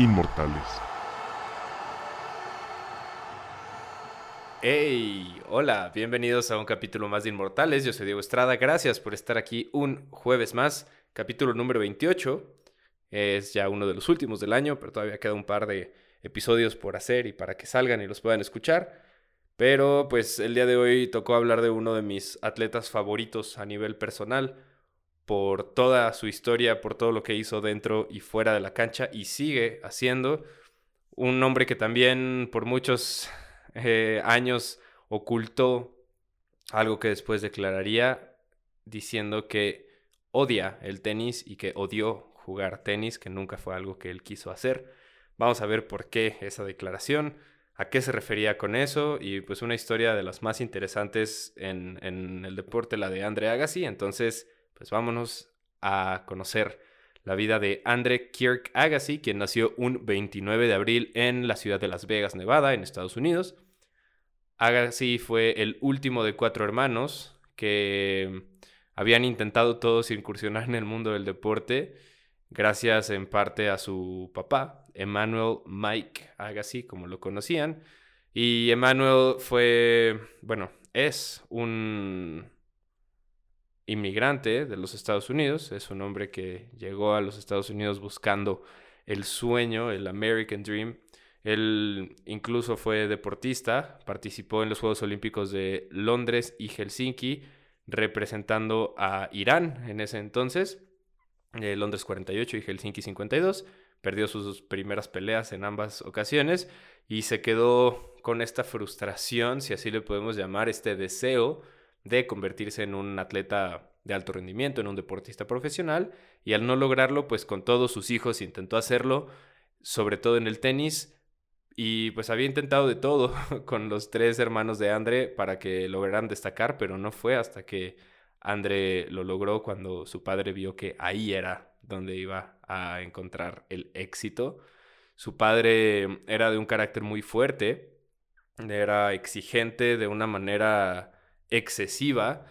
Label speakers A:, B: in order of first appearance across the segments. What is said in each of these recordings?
A: inmortales.
B: Hey, hola, bienvenidos a un capítulo más de Inmortales. Yo soy Diego Estrada, gracias por estar aquí un jueves más, capítulo número 28. Es ya uno de los últimos del año, pero todavía queda un par de episodios por hacer y para que salgan y los puedan escuchar. Pero pues el día de hoy tocó hablar de uno de mis atletas favoritos a nivel personal por toda su historia, por todo lo que hizo dentro y fuera de la cancha y sigue haciendo. Un hombre que también por muchos eh, años ocultó algo que después declararía diciendo que odia el tenis y que odió jugar tenis, que nunca fue algo que él quiso hacer. Vamos a ver por qué esa declaración, a qué se refería con eso y pues una historia de las más interesantes en, en el deporte, la de Andre Agassi. Entonces, pues vámonos a conocer la vida de Andre Kirk Agassi, quien nació un 29 de abril en la ciudad de Las Vegas, Nevada, en Estados Unidos. Agassi fue el último de cuatro hermanos que habían intentado todos incursionar en el mundo del deporte, gracias en parte a su papá, Emmanuel Mike Agassi, como lo conocían. Y Emmanuel fue, bueno, es un inmigrante de los Estados Unidos, es un hombre que llegó a los Estados Unidos buscando el sueño, el American Dream. Él incluso fue deportista, participó en los Juegos Olímpicos de Londres y Helsinki, representando a Irán en ese entonces, eh, Londres 48 y Helsinki 52. Perdió sus primeras peleas en ambas ocasiones y se quedó con esta frustración, si así le podemos llamar, este deseo de convertirse en un atleta de alto rendimiento, en un deportista profesional, y al no lograrlo, pues con todos sus hijos intentó hacerlo, sobre todo en el tenis, y pues había intentado de todo con los tres hermanos de Andre para que lograran destacar, pero no fue hasta que Andre lo logró cuando su padre vio que ahí era donde iba a encontrar el éxito. Su padre era de un carácter muy fuerte, era exigente de una manera excesiva.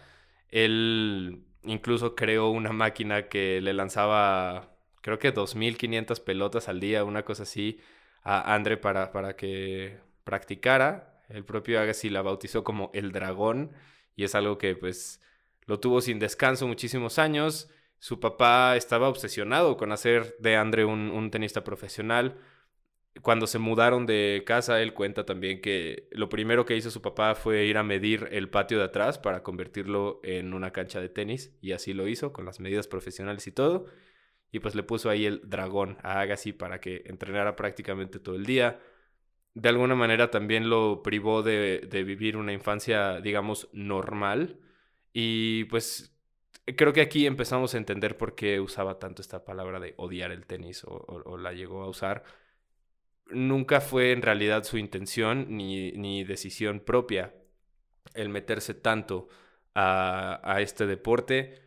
B: Él incluso creó una máquina que le lanzaba, creo que 2.500 pelotas al día, una cosa así, a Andre para, para que practicara. El propio Agassi la bautizó como el dragón y es algo que pues lo tuvo sin descanso muchísimos años. Su papá estaba obsesionado con hacer de Andre un, un tenista profesional cuando se mudaron de casa, él cuenta también que lo primero que hizo su papá fue ir a medir el patio de atrás para convertirlo en una cancha de tenis y así lo hizo con las medidas profesionales y todo. Y pues le puso ahí el dragón a Agassi para que entrenara prácticamente todo el día. De alguna manera también lo privó de, vivir una infancia, digamos, normal. Y pues creo que aquí empezamos a entender por qué usaba tanto esta palabra de odiar el tenis o la llegó a usar nunca fue en realidad su intención ni, decisión propia el meterse tanto a, a, este deporte.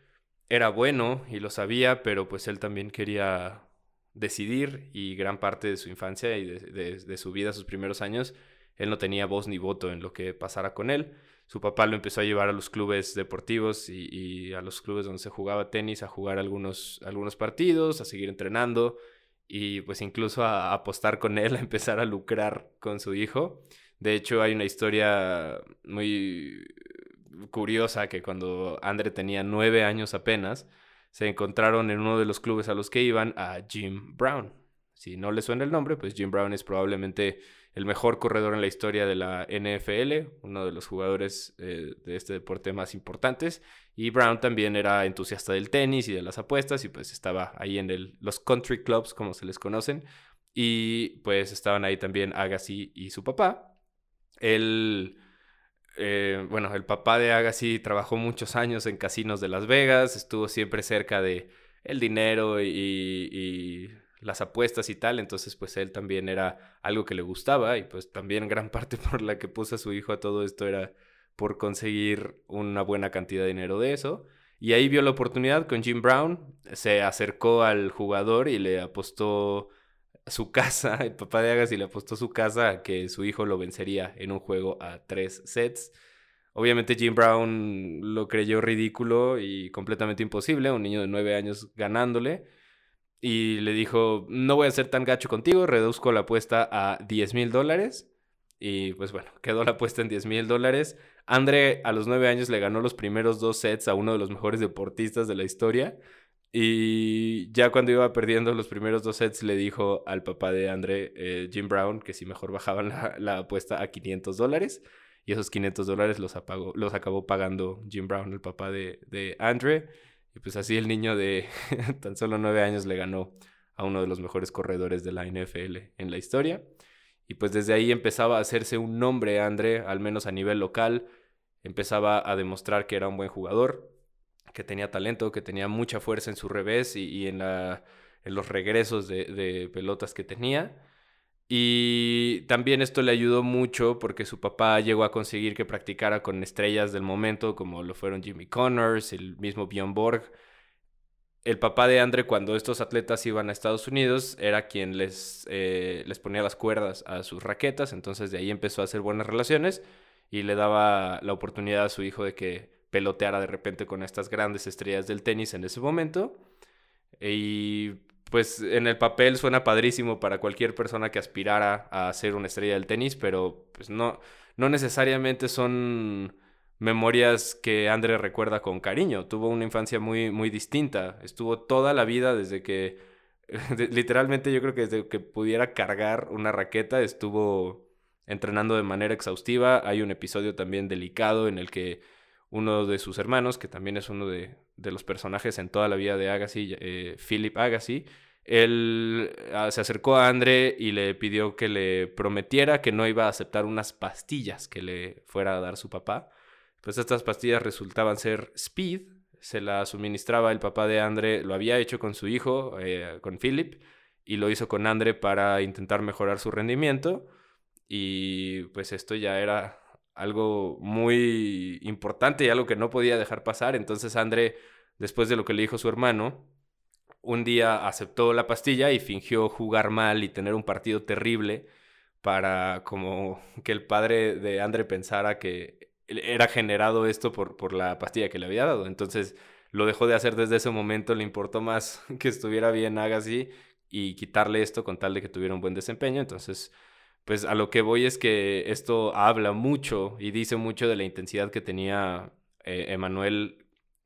B: Era bueno y lo sabía, pero pues él también quería decidir y gran parte de su infancia y de, su vida, sus primeros años, él no tenía voz ni voto en lo que pasara con él. Su papá lo empezó a llevar a los clubes deportivos y, y a los clubes donde se jugaba tenis a jugar algunos, algunos partidos, a seguir entrenando y pues incluso a, apostar con él, a empezar a lucrar con su hijo. De hecho, hay una historia muy curiosa que cuando Andre tenía nueve años apenas, se encontraron en uno de los clubes a los que iban a Jim Brown. Si no le suena el nombre, pues Jim Brown es probablemente el mejor corredor en la historia de la NFL, uno de los jugadores eh, de este deporte más importantes. Y Brown también era entusiasta del tenis y de las apuestas y pues estaba ahí en los country clubs, como se les conocen. Y pues estaban ahí también Agassi y su papá. Él, eh, bueno, el papá de Agassi trabajó muchos años en casinos de Las Vegas, estuvo siempre cerca de el dinero y las apuestas y tal, entonces pues él también era algo que le gustaba y pues también gran parte por la que puso a su hijo a todo esto era por conseguir una buena cantidad de dinero de eso. Y ahí vio la oportunidad con Jim Brown, se acercó al jugador y le apostó su casa, el papá de Agassi le apostó su casa a que su hijo lo vencería en un juego a tres sets. Obviamente Jim Brown lo creyó ridículo y completamente imposible, un niño de nueve años ganándole. Y le dijo, no voy a ser tan gacho contigo, reduzco la apuesta a 10 mil dólares. Y pues bueno, quedó la apuesta en 10 mil dólares. André a los 9 años le ganó los primeros dos sets a uno de los mejores deportistas de la historia. Y ya cuando iba perdiendo los primeros dos sets, le dijo al papá de André, eh, Jim Brown, que si mejor bajaban la, apuesta a 500 dólares. Y esos 500 dólares los, los acabó pagando Jim Brown, el papá de, de Andre. Y pues así el niño de tan solo 9 años le ganó a uno de los mejores corredores de la NFL en la historia. Y pues desde ahí empezaba a hacerse un nombre André, al menos a nivel local. Empezaba a demostrar que era un buen jugador que tenía talento, que tenía mucha fuerza en su revés y, en, la, en, los regresos de, pelotas que tenía. Y también esto le ayudó mucho porque su papá llegó a conseguir que practicara con estrellas del momento, como lo fueron Jimmy Connors, el mismo Bjorn Borg. El papá de Andre, cuando estos atletas iban a Estados Unidos, era quien les, eh, les ponía las cuerdas a sus raquetas, entonces de ahí empezó a hacer buenas relaciones y le daba la oportunidad a su hijo de que peloteara de repente con estas grandes estrellas del tenis en ese momento. Y pues en el papel suena padrísimo para cualquier persona que aspirara a ser una estrella del tenis, pero pues no, no necesariamente son memorias que André recuerda con cariño. Tuvo una infancia muy, muy distinta. Estuvo toda la vida desde que, literalmente yo creo que desde que pudiera cargar una raqueta, estuvo entrenando de manera exhaustiva. Hay un episodio también delicado en el que uno de sus hermanos, que también es uno de, los personajes en toda la vida de Agassi, eh, Philip Agassi, él ah, se acercó a André y le pidió que le prometiera que no iba a aceptar unas pastillas que le fuera a dar su papá. Pues estas pastillas resultaban ser Speed, se la suministraba el papá de André, lo había hecho con su hijo, eh, con Philip, y lo hizo con André para intentar mejorar su rendimiento. Y pues esto ya era algo muy importante y algo que no podía dejar pasar. Entonces André, después de lo que le dijo su hermano, un día aceptó la pastilla y fingió jugar mal y tener un partido terrible para como que el padre de André pensara que era generado esto por, por la pastilla que le había dado. Entonces lo dejó de hacer desde ese momento, le importó más que estuviera bien Agassi y quitarle esto con tal de que tuviera un buen desempeño. Entonces pues a lo que voy es que esto habla mucho y dice mucho de la intensidad que tenía eh, Emanuel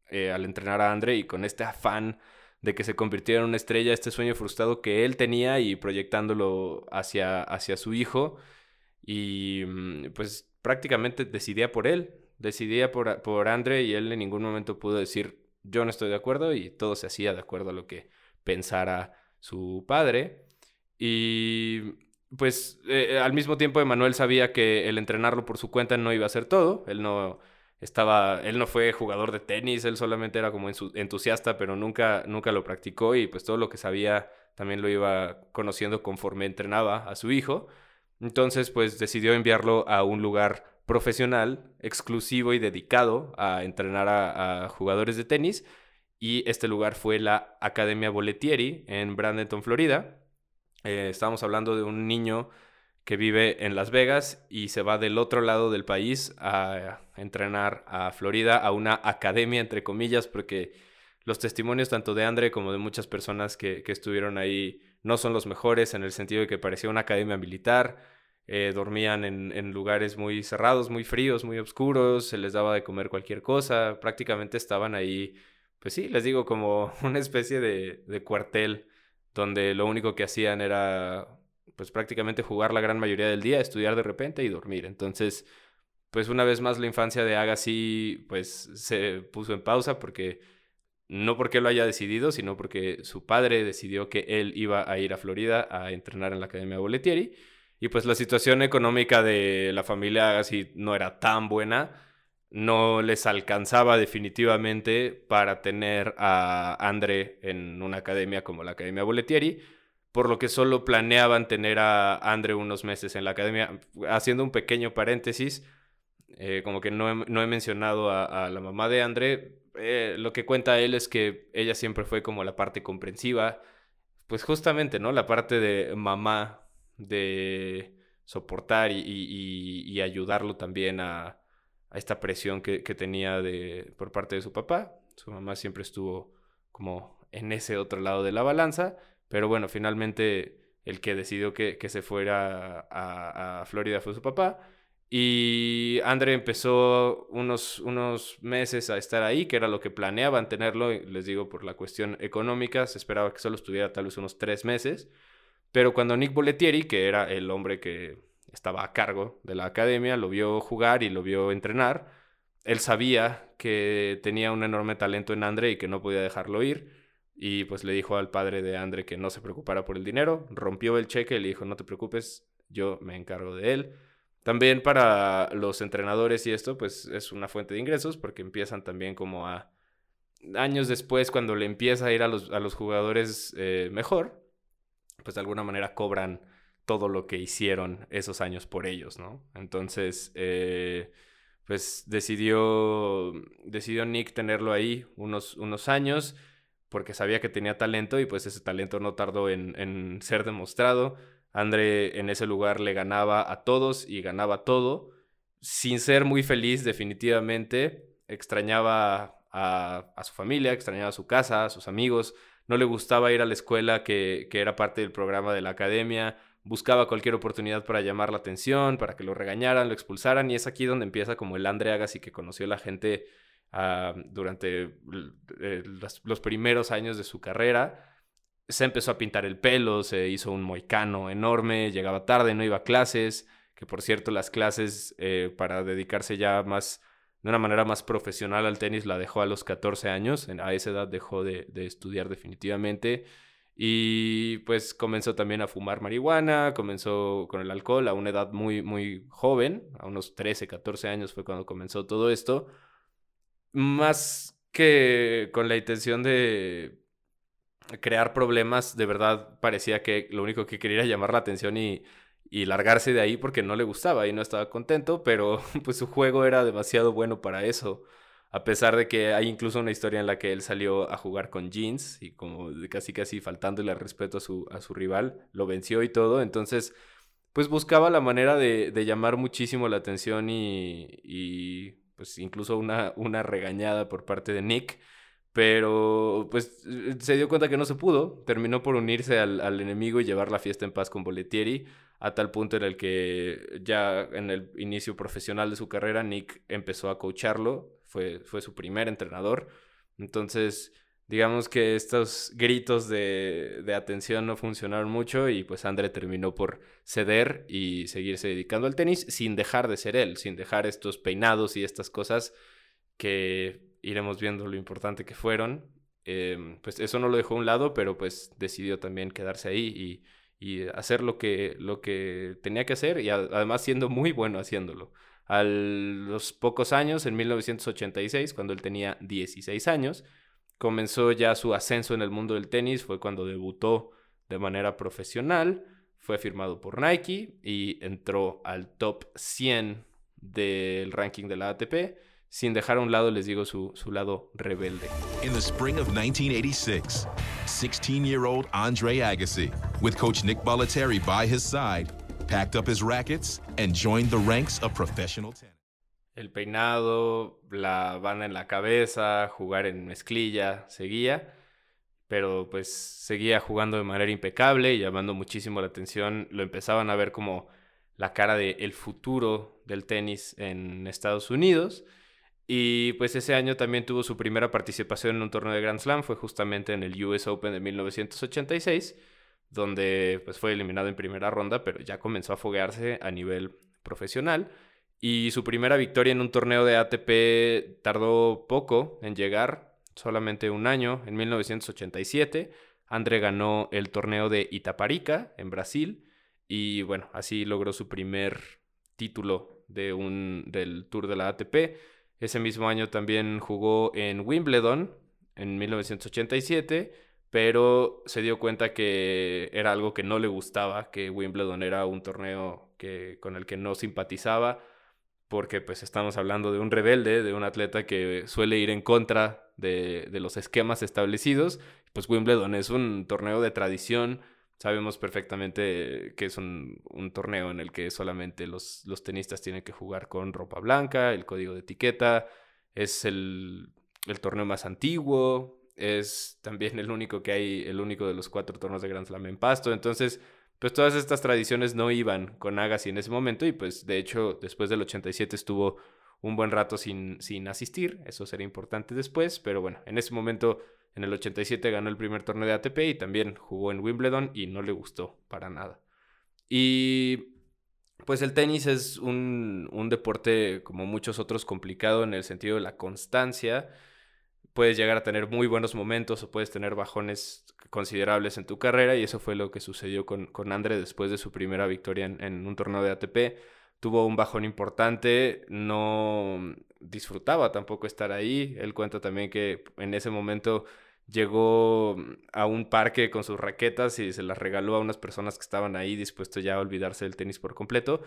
B: eh, al entrenar a André y con este afán de que se convirtiera en una estrella, este sueño frustrado que él tenía y proyectándolo hacia, hacia su hijo. Y mm, pues prácticamente decidía por él, decidía por, por André y él en ningún momento pudo decir yo no estoy de acuerdo y todo se hacía de acuerdo a lo que pensara su padre. Y pues eh, eh, al mismo tiempo Emanuel sabía que el entrenarlo por su cuenta no iba a ser todo. Él no estaba, él no fue jugador de tenis, él solamente era como entusiasta, pero nunca, nunca lo practicó y pues todo lo que sabía también lo iba conociendo conforme entrenaba a su hijo. Entonces pues decidió enviarlo a un lugar profesional, exclusivo y dedicado a entrenar a, jugadores de tenis. Y este lugar fue la Academia Boletieri en Bradenton, Florida eh, estamos hablando de un niño que vive en Las Vegas y se va del otro lado del país a entrenar a Florida, a una academia, entre comillas, porque los testimonios tanto de Andre como de muchas personas que, estuvieron ahí no son los mejores en el sentido de que parecía una academia militar. Eh, dormían en, lugares muy cerrados, muy fríos, muy oscuros, se les daba de comer cualquier cosa, prácticamente estaban ahí, pues sí, les digo, como una especie de, de cuartel donde lo único que hacían era pues prácticamente jugar la gran mayoría del día, estudiar de repente y dormir. Entonces, pues una vez más la infancia de Agassi pues se puso en pausa porque no porque lo haya decidido, sino porque su padre decidió que él iba a ir a Florida a entrenar en la Academia Boletieri y pues la situación económica de la familia Agassi no era tan buena no les alcanzaba definitivamente para tener a André en una academia como la Academia Boletieri, por lo que solo planeaban tener a André unos meses en la academia. Haciendo un pequeño paréntesis, eh, como que no he, mencionado a, la mamá de André, eh, lo que cuenta él es que ella siempre fue como la parte comprensiva, pues justamente, ¿no? La parte de mamá, de soportar y ayudarlo también a a esta presión que, tenía de, por parte de su papá. Su mamá siempre estuvo como en ese otro lado de la balanza, pero bueno, finalmente el que decidió que, se fuera a, Florida fue su papá. Y Andre empezó unos, unos meses a estar ahí, que era lo que planeaban tenerlo, les digo, por la cuestión económica, se esperaba que solo estuviera tal vez unos tres meses. Pero cuando Nick Boletieri, que era el hombre que estaba a cargo de la academia, lo vio jugar y lo vio entrenar, él sabía que tenía un enorme talento en Andre y que no podía dejarlo ir. Y pues le dijo al padre de Andre que no se preocupara por el dinero, rompió el cheque y le dijo, no te preocupes, yo me encargo de él. También para los entrenadores y esto, pues es una fuente de ingresos porque empiezan también como a... Años después, cuando le empieza a ir a los, a los jugadores eh, mejor, pues de alguna manera cobran todo lo que hicieron esos años por ellos, ¿no? Entonces, eh, pues decidió, decidió Nick tenerlo ahí unos, unos años porque sabía que tenía talento y pues ese talento no tardó en, ser demostrado. André en ese lugar le ganaba a todos y ganaba todo, sin ser muy feliz definitivamente. Extrañaba a, su familia, extrañaba a su casa, a sus amigos. No le gustaba ir a la escuela que, que era parte del programa de la academia. Buscaba cualquier oportunidad para llamar la atención, para que lo regañaran, lo expulsaran. Y es aquí donde empieza como el Andre Agassi que conoció la gente Ah, durante eh, los, primeros años de su carrera. Se empezó a pintar el pelo, se hizo un moicano enorme, llegaba tarde, no iba a clases, que por cierto las clases eh, para dedicarse ya más, de una manera más profesional al tenis la dejó a los 14 años, a esa edad dejó de, de estudiar definitivamente. Y pues comenzó también a fumar marihuana, comenzó con el alcohol a una edad muy, muy joven, a unos 13, 14 años fue cuando comenzó todo esto más que con la intención de crear problemas, de verdad parecía que lo único que quería era llamar la atención y, largarse de ahí porque no le gustaba y no estaba contento, pero pues su juego era demasiado bueno para eso. A pesar de que hay incluso una historia en la que él salió a jugar con jeans y como casi casi faltándole al respeto a su, a su rival, lo venció y todo. Entonces, pues buscaba la manera de, llamar muchísimo la atención y pues incluso una, una regañada por parte de Nick, pero pues se dio cuenta que no se pudo, terminó por unirse al, enemigo y llevar la fiesta en paz con Boletieri, a tal punto en el que ya en el inicio profesional de su carrera Nick empezó a coacharlo, fue, fue su primer entrenador, entonces digamos que estos gritos de, atención no funcionaron mucho y pues André terminó por ceder y seguirse dedicando al tenis sin dejar de ser él, sin dejar estos peinados y estas cosas que iremos viendo lo importante que fueron. Em, pues eso no lo dejó a un lado, pero pues decidió también quedarse ahí y, hacer lo que, lo que tenía que hacer y además siendo muy bueno haciéndolo. A los pocos años, en 1986, cuando él tenía 16 años, comenzó ya su ascenso en el mundo del tenis, fue cuando debutó de manera profesional, fue firmado por Nike y entró al top 100 del ranking de la ATP, sin dejar a un lado, les digo, su, su lado rebelde. In the spring of 1986, 16-year-old Andre Agassi, with coach Nick Bollettieri by his side, packed up his rackets and joined the ranks of professional tennis el peinado, la banda en la cabeza, jugar en mezclilla, seguía, pero pues seguía jugando de manera impecable y llamando muchísimo la atención. Lo empezaban a ver como la cara del el futuro del tenis en Estados Unidos. Y pues ese año también tuvo su primera participación en un torneo de Grand Slam, fue justamente en el US Open de 1986, donde pues fue eliminado en primera ronda, pero ya comenzó a foguearse a nivel profesional. Y su primera victoria en un torneo de ATP tardó poco en llegar, solamente un año, en 1987. André ganó el torneo de Itaparica en Brasil y bueno, así logró su primer título de un, del Tour de la ATP. Ese mismo año también jugó en Wimbledon en 1987, pero se dio cuenta que era algo que no le gustaba, que Wimbledon era un torneo que, con el que no simpatizaba porque pues estamos hablando de un rebelde, de un atleta que suele ir en contra de, los esquemas establecidos. Pues Wimbledon es un torneo de tradición, sabemos perfectamente que es un, torneo en el que solamente los, los, tenistas tienen que jugar con ropa blanca, el código de etiqueta, es el, torneo más antiguo, es también el único que hay, el único de los cuatro torneos de Grand Slam en pasto. Entonces, pues todas estas tradiciones no iban con Agassi en ese momento y pues de hecho después del 87 estuvo un buen rato sin, sin asistir, eso sería importante después, pero bueno, en ese momento en el 87 ganó el primer torneo de ATP y también jugó en Wimbledon y no le gustó para nada. Y pues el tenis es un, un deporte como muchos otros complicado en el sentido de la constancia puedes llegar a tener muy buenos momentos o puedes tener bajones considerables en tu carrera y eso fue lo que sucedió con, con Andre después de su primera victoria en, un torneo de ATP. Tuvo un bajón importante, no disfrutaba tampoco estar ahí. Él cuenta también que en ese momento llegó a un parque con sus raquetas y se las regaló a unas personas que estaban ahí dispuestos ya a olvidarse del tenis por completo.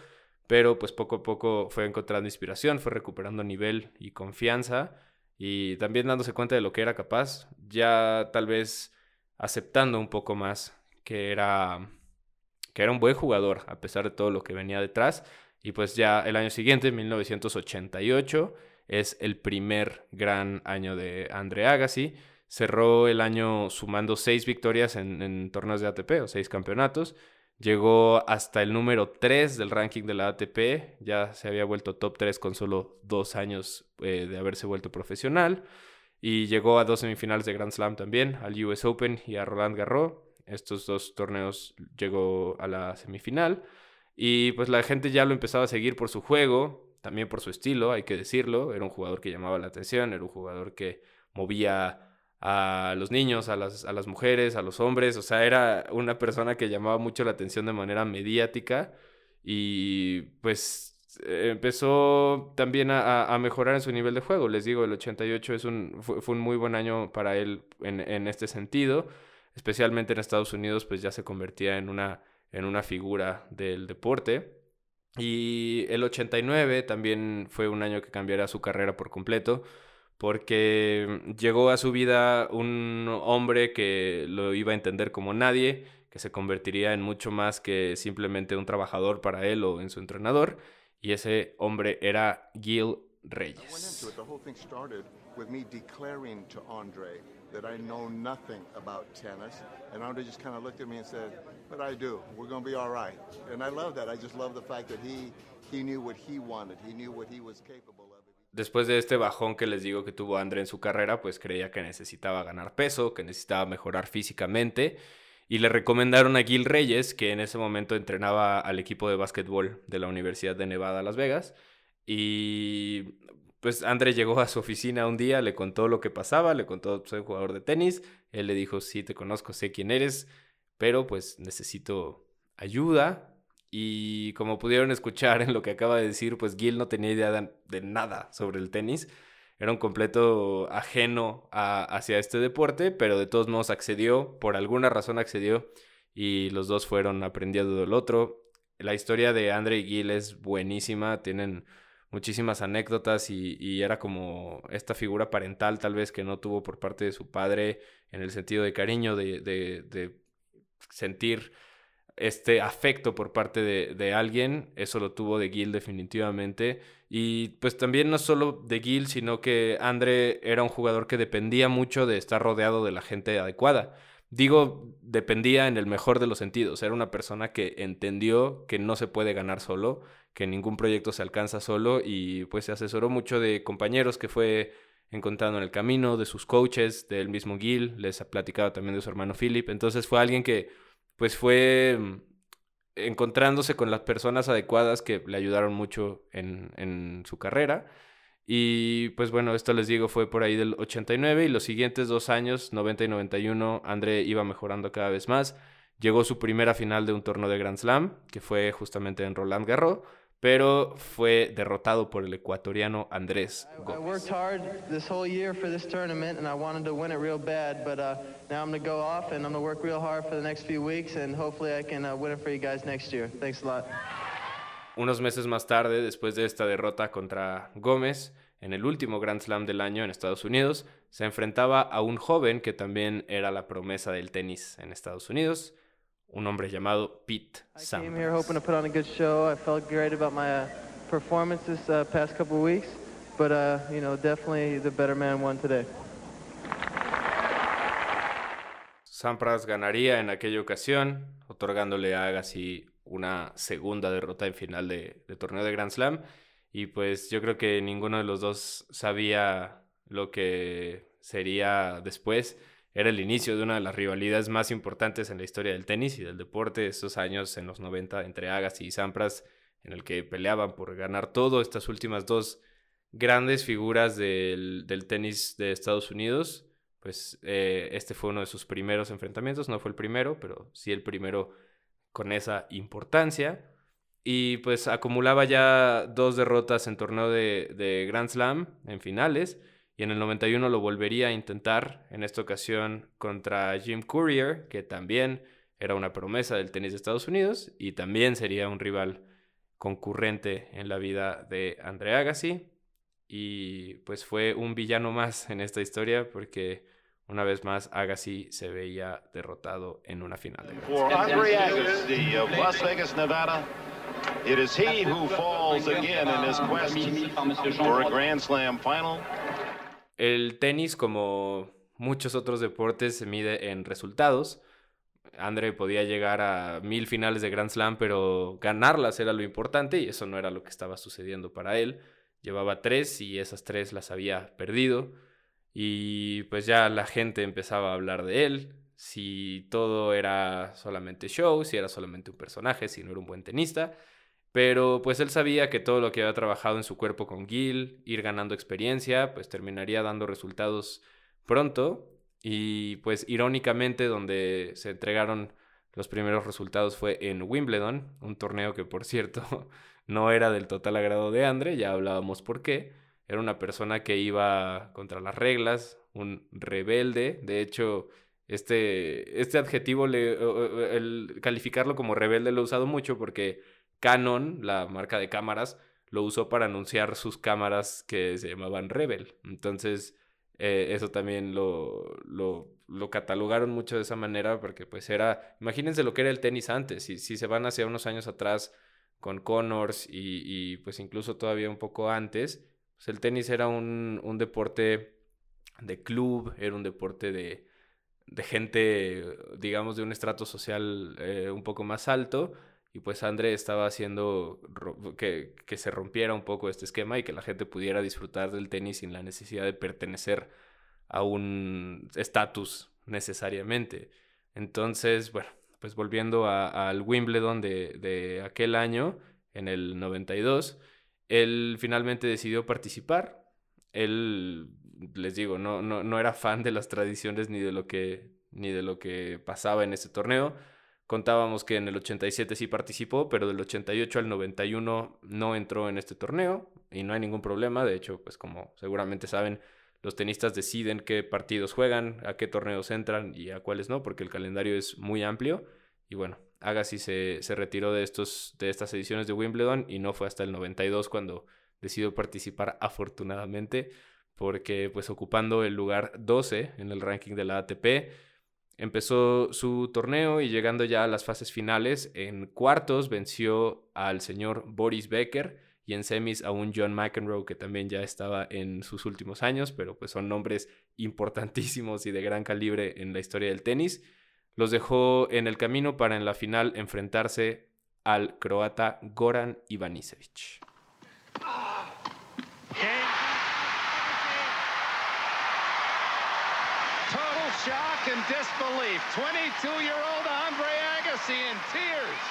B: Pero pues poco a poco fue encontrando inspiración, fue recuperando nivel y confianza y también dándose cuenta de lo que era capaz, ya tal vez aceptando un poco más que era, que era un buen jugador a pesar de todo lo que venía detrás. Y pues ya el año siguiente, 1988, es el primer gran año de Andre Agassi. Cerró el año sumando seis victorias en, en torneos de ATP o seis campeonatos. Llegó hasta el número 3 del ranking de la ATP, ya se había vuelto top 3 con solo dos años eh, de haberse vuelto profesional. Y llegó a dos semifinales de Grand Slam también, al US Open y a Roland Garros. Estos dos torneos llegó a la semifinal. Y pues la gente ya lo empezaba a seguir por su juego, también por su estilo, hay que decirlo. Era un jugador que llamaba la atención, era un jugador que movía a los niños, a las, a las mujeres, a los hombres. O sea, era una persona que llamaba mucho la atención de manera mediática y pues empezó también a, mejorar en su nivel de juego. Les digo, el 88 es un, fue, un muy buen año para él en, en, este sentido, especialmente en Estados Unidos, pues ya se convertía en una, en una figura del deporte. Y el 89 también fue un año que cambiará su carrera por completo porque llegó a su vida un hombre que lo iba a entender como nadie, que se convertiría en mucho más que simplemente un trabajador para él o en su entrenador, y ese hombre era Gil Reyes. that I know nothing about tennis. And Andre just kind of looked at me and said, But I do. We're going to be all right. And I love that. I just love the fact that he, he knew what he wanted, he knew what he was capable of después de este bajón que les digo que tuvo André en su carrera, pues creía que necesitaba ganar peso, que necesitaba mejorar físicamente. Y le recomendaron a Gil Reyes, que en ese momento entrenaba al equipo de básquetbol de la Universidad de Nevada, Las Vegas. Y pues André llegó a su oficina un día, le contó lo que pasaba, le contó, soy jugador de tenis. Él le dijo, sí, te conozco, sé quién eres, pero pues necesito ayuda. Y como pudieron escuchar en lo que acaba de decir, pues Gil no tenía idea de, nada sobre el tenis. Era un completo ajeno hacia este deporte, pero de todos modos accedió, por alguna razón accedió y los dos fueron aprendiendo del otro. La historia de Andre y Gil es buenísima, tienen muchísimas anécdotas y, era como esta figura parental tal vez que no tuvo por parte de su padre en el sentido de cariño, de, de, de sentir este afecto por parte de, alguien, eso lo tuvo de Gil definitivamente. Y pues también no solo de Gil, sino que Andre era un jugador que dependía mucho de estar rodeado de la gente adecuada. Digo, dependía en el mejor de los sentidos. Era una persona que entendió que no se puede ganar solo, que ningún proyecto se alcanza solo y pues se asesoró mucho de compañeros que fue encontrando en el camino, de sus coaches, del mismo Gil, les ha platicado también de su hermano Philip. Entonces fue alguien que pues fue mm, encontrándose con las personas adecuadas que le ayudaron mucho en, su carrera. Y pues bueno, esto les digo fue por ahí del 89 y los siguientes dos años, 90 y 91, André iba mejorando cada vez más. Llegó su primera final de un torneo de Grand Slam, que fue justamente en Roland Garros pero fue derrotado por el ecuatoriano Andrés Gómez. Unos meses más tarde, después de esta derrota contra Gómez, en el último Grand Slam del año en Estados Unidos, se enfrentaba a un joven que también era la promesa del tenis en Estados Unidos, un hombre llamado Pete Sampras. I came here hoping to put on a good show. I felt great about my performance this uh, past couple of weeks, but uh, you know, definitely the better man won today. Sampras ganaría en aquella ocasión, otorgándole a Agassi una segunda derrota en final de, de, torneo de Grand Slam. Y pues yo creo que ninguno de los dos sabía lo que sería después. Era el inicio de una de las rivalidades más importantes en la historia del tenis y del deporte, esos años en los 90 entre Agassi y Sampras, en el que peleaban por ganar todo. Estas últimas dos grandes figuras del, del tenis de Estados Unidos pues eh, este fue uno de sus primeros enfrentamientos, no fue el primero, pero sí el primero con esa importancia. Y pues acumulaba ya dos derrotas en torneo de, de Grand Slam en finales. Y en el 91 lo volvería a intentar, en esta ocasión contra Jim Courier, que también era una promesa del tenis de Estados Unidos y también sería un rival concurrente en la vida de Andre Agassi. Y pues fue un villano más en esta historia porque una vez más Agassi se veía derrotado en una final de For Andre Agassi of Las Vegas, Nevada, it is he who falls again in his quest for a Grand Slam final. El tenis, como muchos otros deportes, se mide en resultados. Andre podía llegar a mil finales de Grand Slam, pero ganarlas era lo importante y eso no era lo que estaba sucediendo para él. Llevaba tres y esas tres las había perdido. Y pues ya la gente empezaba a hablar de él, si todo era solamente show, si era solamente un personaje, si no era un buen tenista. Pero pues él sabía que todo lo que había trabajado en su cuerpo con Gil, ir ganando experiencia, pues terminaría dando resultados pronto. Y pues irónicamente donde se entregaron los primeros resultados fue en Wimbledon, un torneo que por cierto no era del total agrado de Andre, ya hablábamos por qué. Era una persona que iba contra las reglas, un rebelde. De hecho, este, este adjetivo, le, el calificarlo como rebelde lo he usado mucho porque Canon, la marca de cámaras, lo usó para anunciar sus cámaras que se llamaban Rebel. Entonces, eh, eso también lo, lo, lo, catalogaron mucho de esa manera porque pues era, imagínense lo que era el tenis antes, si, si se van hacia unos años atrás con Connors y, y pues incluso todavía un poco antes, pues, el tenis era un, deporte de club, era un deporte de, gente, digamos, de un estrato social eh, un poco más alto. Y pues André estaba haciendo que, que, se rompiera un poco este esquema y que la gente pudiera disfrutar del tenis sin la necesidad de pertenecer a un estatus necesariamente. Entonces, bueno, pues volviendo al Wimbledon de, de aquel año, en el 92, él finalmente decidió participar. Él, les digo, no, no, no era fan de las tradiciones ni de lo que, ni de lo que pasaba en ese torneo. Contábamos que en el 87 sí participó, pero del 88 al 91 no entró en este torneo y no hay ningún problema. De hecho, pues como seguramente saben, los tenistas deciden qué partidos juegan, a qué torneos entran y a cuáles no, porque el calendario es muy amplio. Y bueno, Agassi se, se retiró de, estos, de estas ediciones de Wimbledon y no fue hasta el 92 cuando decidió participar afortunadamente porque pues ocupando el lugar 12 en el ranking de la ATP, empezó su torneo y llegando ya a las fases finales, en cuartos venció al señor Boris Becker y en semis a un John McEnroe que también ya estaba en sus últimos años, pero pues son nombres importantísimos y de gran calibre en la historia del tenis los dejó en el camino para en la final enfrentarse al croata Goran Ivanisevic. Total shock and disbelief. 22-year-old Andre Agassi in tears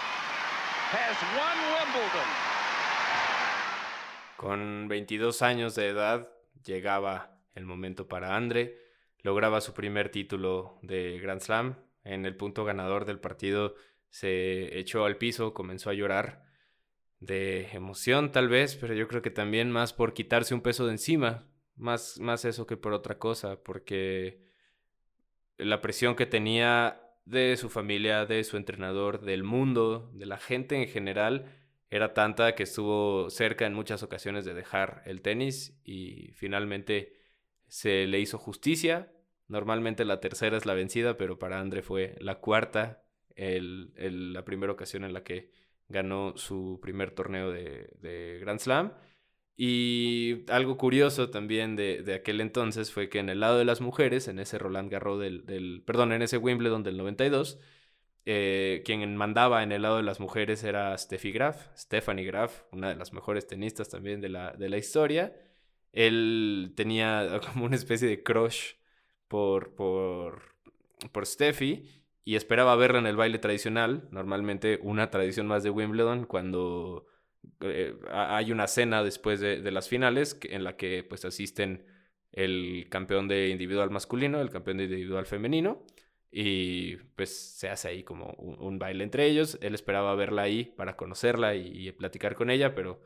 B: has won Wimbledon. Con 22 años de edad llegaba el momento para Andre. Lograba su primer título de Grand Slam en el punto ganador del partido se echó al piso, comenzó a llorar de emoción tal vez, pero yo creo que también más por quitarse un peso de encima, más, más eso que por otra cosa, porque la presión que tenía de su familia, de su entrenador, del mundo, de la gente en general, era tanta que estuvo cerca en muchas ocasiones de dejar el tenis y finalmente se le hizo justicia, Normalmente la tercera es la vencida, pero para Andre fue la cuarta, la primera ocasión en la que ganó su primer torneo de, Grand Slam. Y algo curioso también de, de, aquel entonces fue que en el lado de las mujeres, en ese Roland Garros del, del perdón, en ese Wimbledon del 92, eh, quien mandaba en el lado de las mujeres era Steffi Graf, Stephanie Graf, una de las mejores tenistas también de la, de la historia. Él tenía como una especie de crush por, por, por Steffi y esperaba verla en el baile tradicional, normalmente una tradición más de Wimbledon, cuando eh, hay una cena después de, las finales en la que pues asisten el campeón de individual masculino, el campeón de individual femenino y pues se hace ahí como un, baile entre ellos. Él esperaba verla ahí para conocerla y, platicar con ella, pero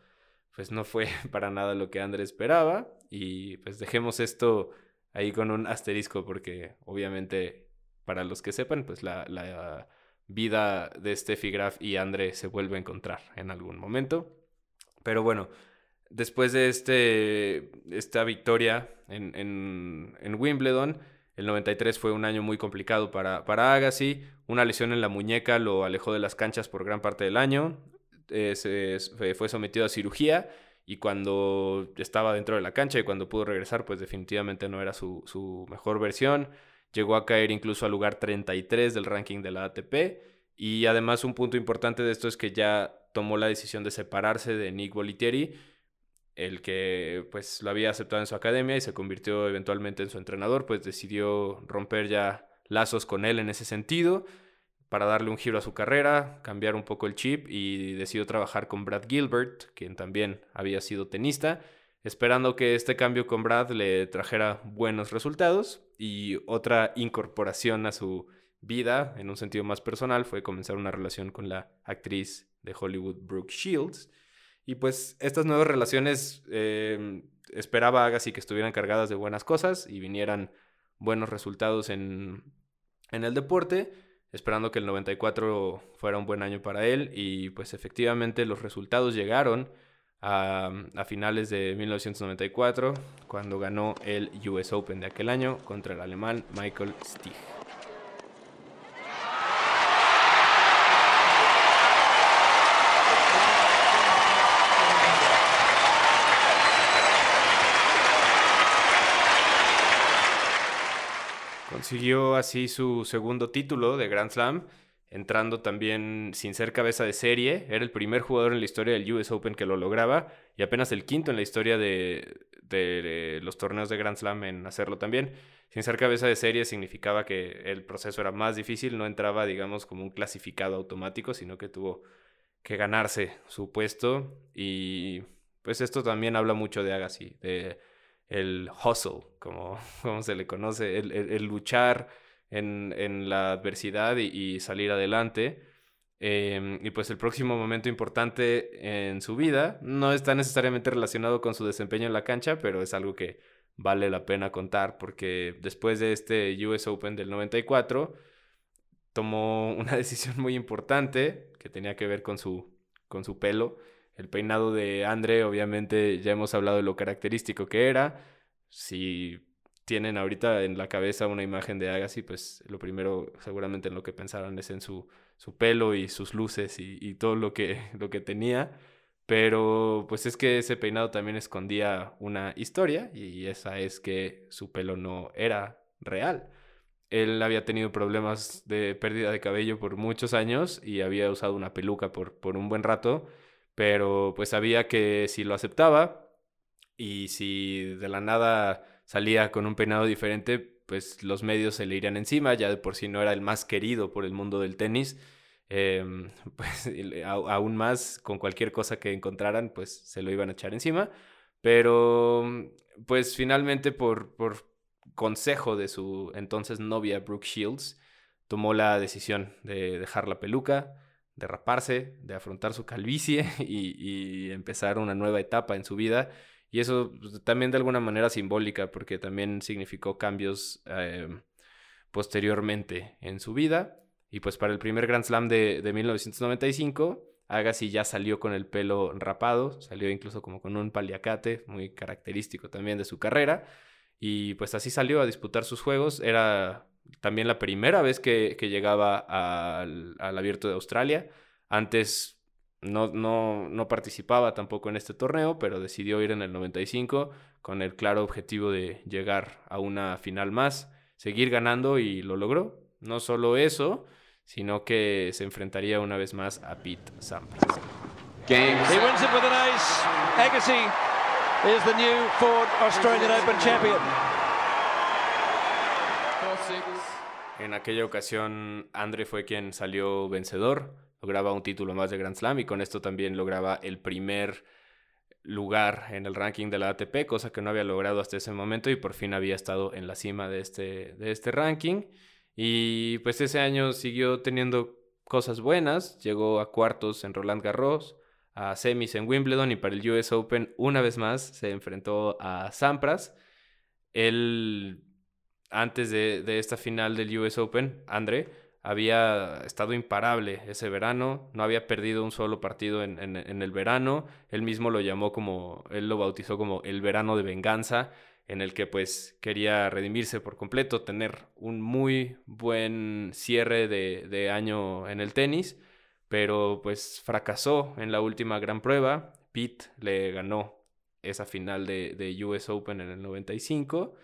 B: pues no fue para nada lo que André esperaba y pues dejemos esto ahí con un asterisco porque obviamente para los que sepan pues la, la vida de Steffi Graf y André se vuelve a encontrar en algún momento. Pero bueno, después de este, esta victoria en, en, Wimbledon, el 93 fue un año muy complicado para, para Agassi. Una lesión en la muñeca lo alejó de las canchas por gran parte del año. Fue sometido a cirugía y cuando estaba dentro de la cancha y cuando pudo regresar, pues definitivamente no era su, su mejor versión. Llegó a caer incluso al lugar 33 del ranking de la ATP. Y además un punto importante de esto es que ya tomó la decisión de separarse de Nick Bolitieri, el que pues lo había aceptado en su academia y se convirtió eventualmente en su entrenador, pues decidió romper ya lazos con él en ese sentido para darle un giro a su carrera, cambiar un poco el chip y decidió trabajar con Brad Gilbert, quien también había sido tenista, esperando que este cambio con Brad le trajera buenos resultados y otra incorporación a su vida en un sentido más personal fue comenzar una relación con la actriz de Hollywood Brooke Shields. Y pues estas nuevas relaciones eh, esperaba Agassi que estuvieran cargadas de buenas cosas y vinieran buenos resultados en, en el deporte, esperando que el 94 fuera un buen año para él y pues efectivamente los resultados llegaron a, finales de 1994 cuando ganó el US Open de aquel año contra el alemán Michael Stich. Consiguió así su segundo título de Grand Slam, entrando también sin ser cabeza de serie. Era el primer jugador en la historia del US Open que lo lograba y apenas el quinto en la historia de, los torneos de Grand Slam en hacerlo también. Sin ser cabeza de serie significaba que el proceso era más difícil, no entraba, digamos, como un clasificado automático, sino que tuvo que ganarse su puesto y pues esto también habla mucho de Agassi, de el hustle, como, como se le conoce, el, luchar en, la adversidad y, salir adelante. Em, y pues el próximo momento importante en su vida no está necesariamente relacionado con su desempeño en la cancha, pero es algo que vale la pena contar porque después de este US Open del 94 tomó una decisión muy importante que tenía que ver con su, con su pelo el peinado de Andre, obviamente ya hemos hablado de lo característico que era. Si tienen ahorita en la cabeza una imagen de Agassi, pues lo primero seguramente en lo que pensaron es en su, su pelo y sus luces y, todo lo que, lo que tenía. Pero pues es que ese peinado también escondía una historia y esa es que su pelo no era real. Él había tenido problemas de pérdida de cabello por muchos años y había usado una peluca por, por un buen rato pero pues sabía que si lo aceptaba y si de la nada salía con un peinado diferente, pues los medios se le irían encima, ya de por sí no era el más querido por el mundo del tenis, em, pues aún más con cualquier cosa que encontraran, pues se lo iban a echar encima, pero pues finalmente por, por consejo de su entonces novia Brooke Shields, tomó la decisión de dejar la peluca, de raparse, de afrontar su calvicie y, empezar una nueva etapa en su vida. Y eso pues, también de alguna manera simbólica, porque también significó cambios em, posteriormente en su vida. Y pues para el primer Grand Slam de, de 1995, Agassi ya salió con el pelo rapado, salió incluso como con un paliacate, muy característico también de su carrera. Y pues así salió a disputar sus juegos. Era también la primera vez que, llegaba al, abierto de Australia. Antes no, no, no participaba tampoco en este torneo, pero decidió ir en el 95 con el claro objetivo de llegar a una final más, seguir ganando y lo logró. No solo eso, sino que se enfrentaría una vez más a Pete Sampras. Game. He wins it with an ace. Agassi is the new Ford Australian Open champion. En aquella ocasión, Andre fue quien salió vencedor, lograba un título más de Grand Slam y con esto también lograba el primer lugar en el ranking de la ATP, cosa que no había logrado hasta ese momento y por fin había estado en la cima de este, de este ranking. Y pues ese año siguió teniendo cosas buenas, llegó a cuartos en Roland Garros, a semis en Wimbledon y para el US Open una vez más se enfrentó a Sampras. Él, antes de, esta final del US Open, André, había estado imparable ese verano, no había perdido un solo partido en, en, el verano, él mismo lo llamó como, él lo bautizó como el verano de venganza, en el que pues quería redimirse por completo, tener un muy buen cierre de, de año en el tenis pero pues fracasó en la última gran prueba. Pete le ganó esa final de, US Open en el 95.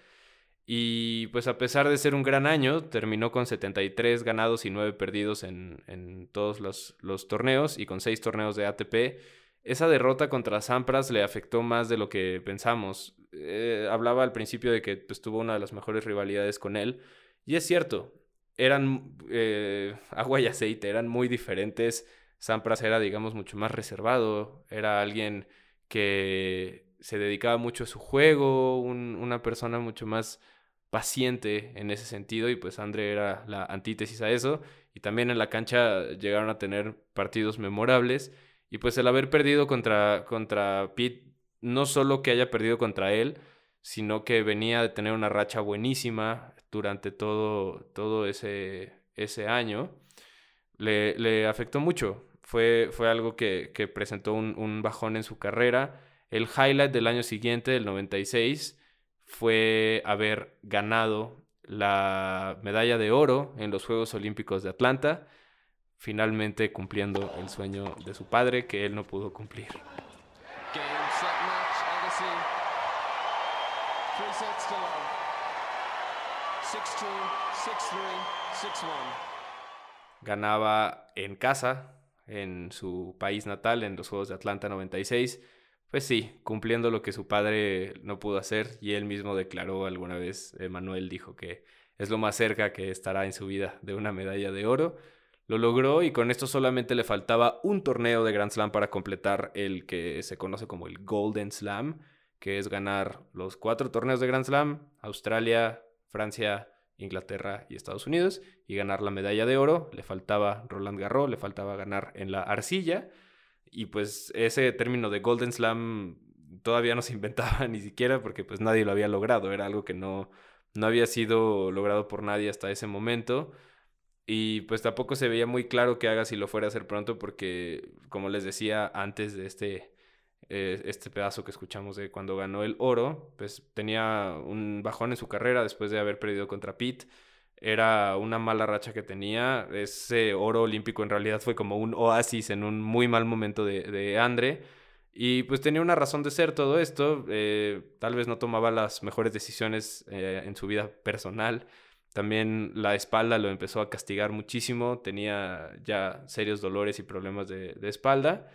B: Y pues a pesar de ser un gran año, terminó con 73 ganados y 9 perdidos en, todos los, torneos y con 6 torneos de ATP. Esa derrota contra Sampras le afectó más de lo que pensamos. Eh, hablaba al principio de que pues, tuvo una de las mejores rivalidades con él. Y es cierto, eran eh, agua y aceite, eran muy diferentes. Sampras era, digamos, mucho más reservado, era alguien que se dedicaba mucho a su juego, una persona mucho más paciente en ese sentido y pues André era la antítesis a eso y también en la cancha llegaron a tener partidos memorables y pues el haber perdido contra, contra Pete, no solo que haya perdido contra él, sino que venía de tener una racha buenísima, durante todo, todo ese, ese año, le, le, afectó mucho. Fue, fue algo que, que presentó un, un, bajón en su carrera. El highlight del año siguiente, del 96, fue haber ganado la medalla de oro en los Juegos Olímpicos de Atlanta, finalmente cumpliendo el sueño de su padre que él no pudo cumplir. Ganaba en casa, en su país natal, en los Juegos de Atlanta 96. Pues sí, cumpliendo lo que su padre no pudo hacer y él mismo declaró alguna vez, Manuel dijo que es lo más cerca que estará en su vida de una medalla de oro. Lo logró y con esto solamente le faltaba un torneo de Grand Slam para completar el que se conoce como el Golden Slam, que es ganar los cuatro torneos de Grand Slam, Australia, Francia, Inglaterra y Estados Unidos y ganar la medalla de oro. Le faltaba Roland Garros, le faltaba ganar en la arcilla. Y pues ese término de Golden Slam todavía no se inventaba ni siquiera porque pues nadie lo había logrado. Era algo que no, no había sido logrado por nadie hasta ese momento. Y pues tampoco se veía muy claro que haga si lo fuera a hacer pronto porque, como les decía antes de este eh, este pedazo que escuchamos de cuando ganó el oro, pues tenía un bajón en su carrera después de haber perdido contra Pitt. Era una mala racha que tenía. Ese oro olímpico en realidad fue como un oasis en un muy mal momento de, de Andre. Y pues tenía una razón de ser todo esto. Eh, tal vez no tomaba las mejores decisiones eh, en su vida personal. También la espalda lo empezó a castigar muchísimo. Tenía ya serios dolores y problemas de, de espalda.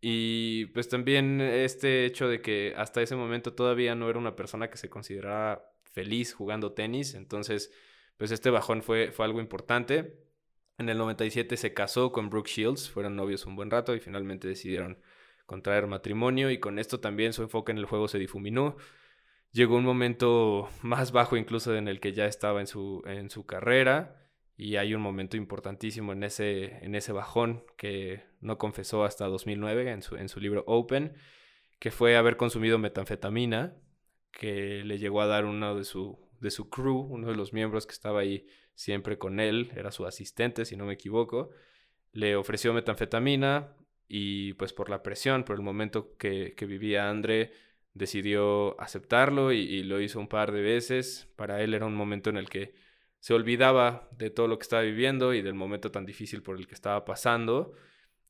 B: Y pues también este hecho de que hasta ese momento todavía no era una persona que se considerara feliz jugando tenis, entonces pues este bajón fue, fue algo importante. En el 97 se casó con Brooke Shields, fueron novios un buen rato y finalmente decidieron contraer matrimonio y con esto también su enfoque en el juego se difuminó. Llegó un momento más bajo incluso en el que ya estaba en su, en su carrera y hay un momento importantísimo en ese, en ese bajón que no confesó hasta 2009 en su, en su libro Open, que fue haber consumido metanfetamina, que le llegó a dar uno de su, de su crew, uno de los miembros que estaba ahí siempre con él, era su asistente, si no me equivoco, le ofreció metanfetamina y pues por la presión, por el momento que, que vivía André, decidió aceptarlo y lo hizo un par de veces. Para él era un momento en el que se olvidaba de todo lo que estaba viviendo y del momento tan difícil por el que estaba pasando.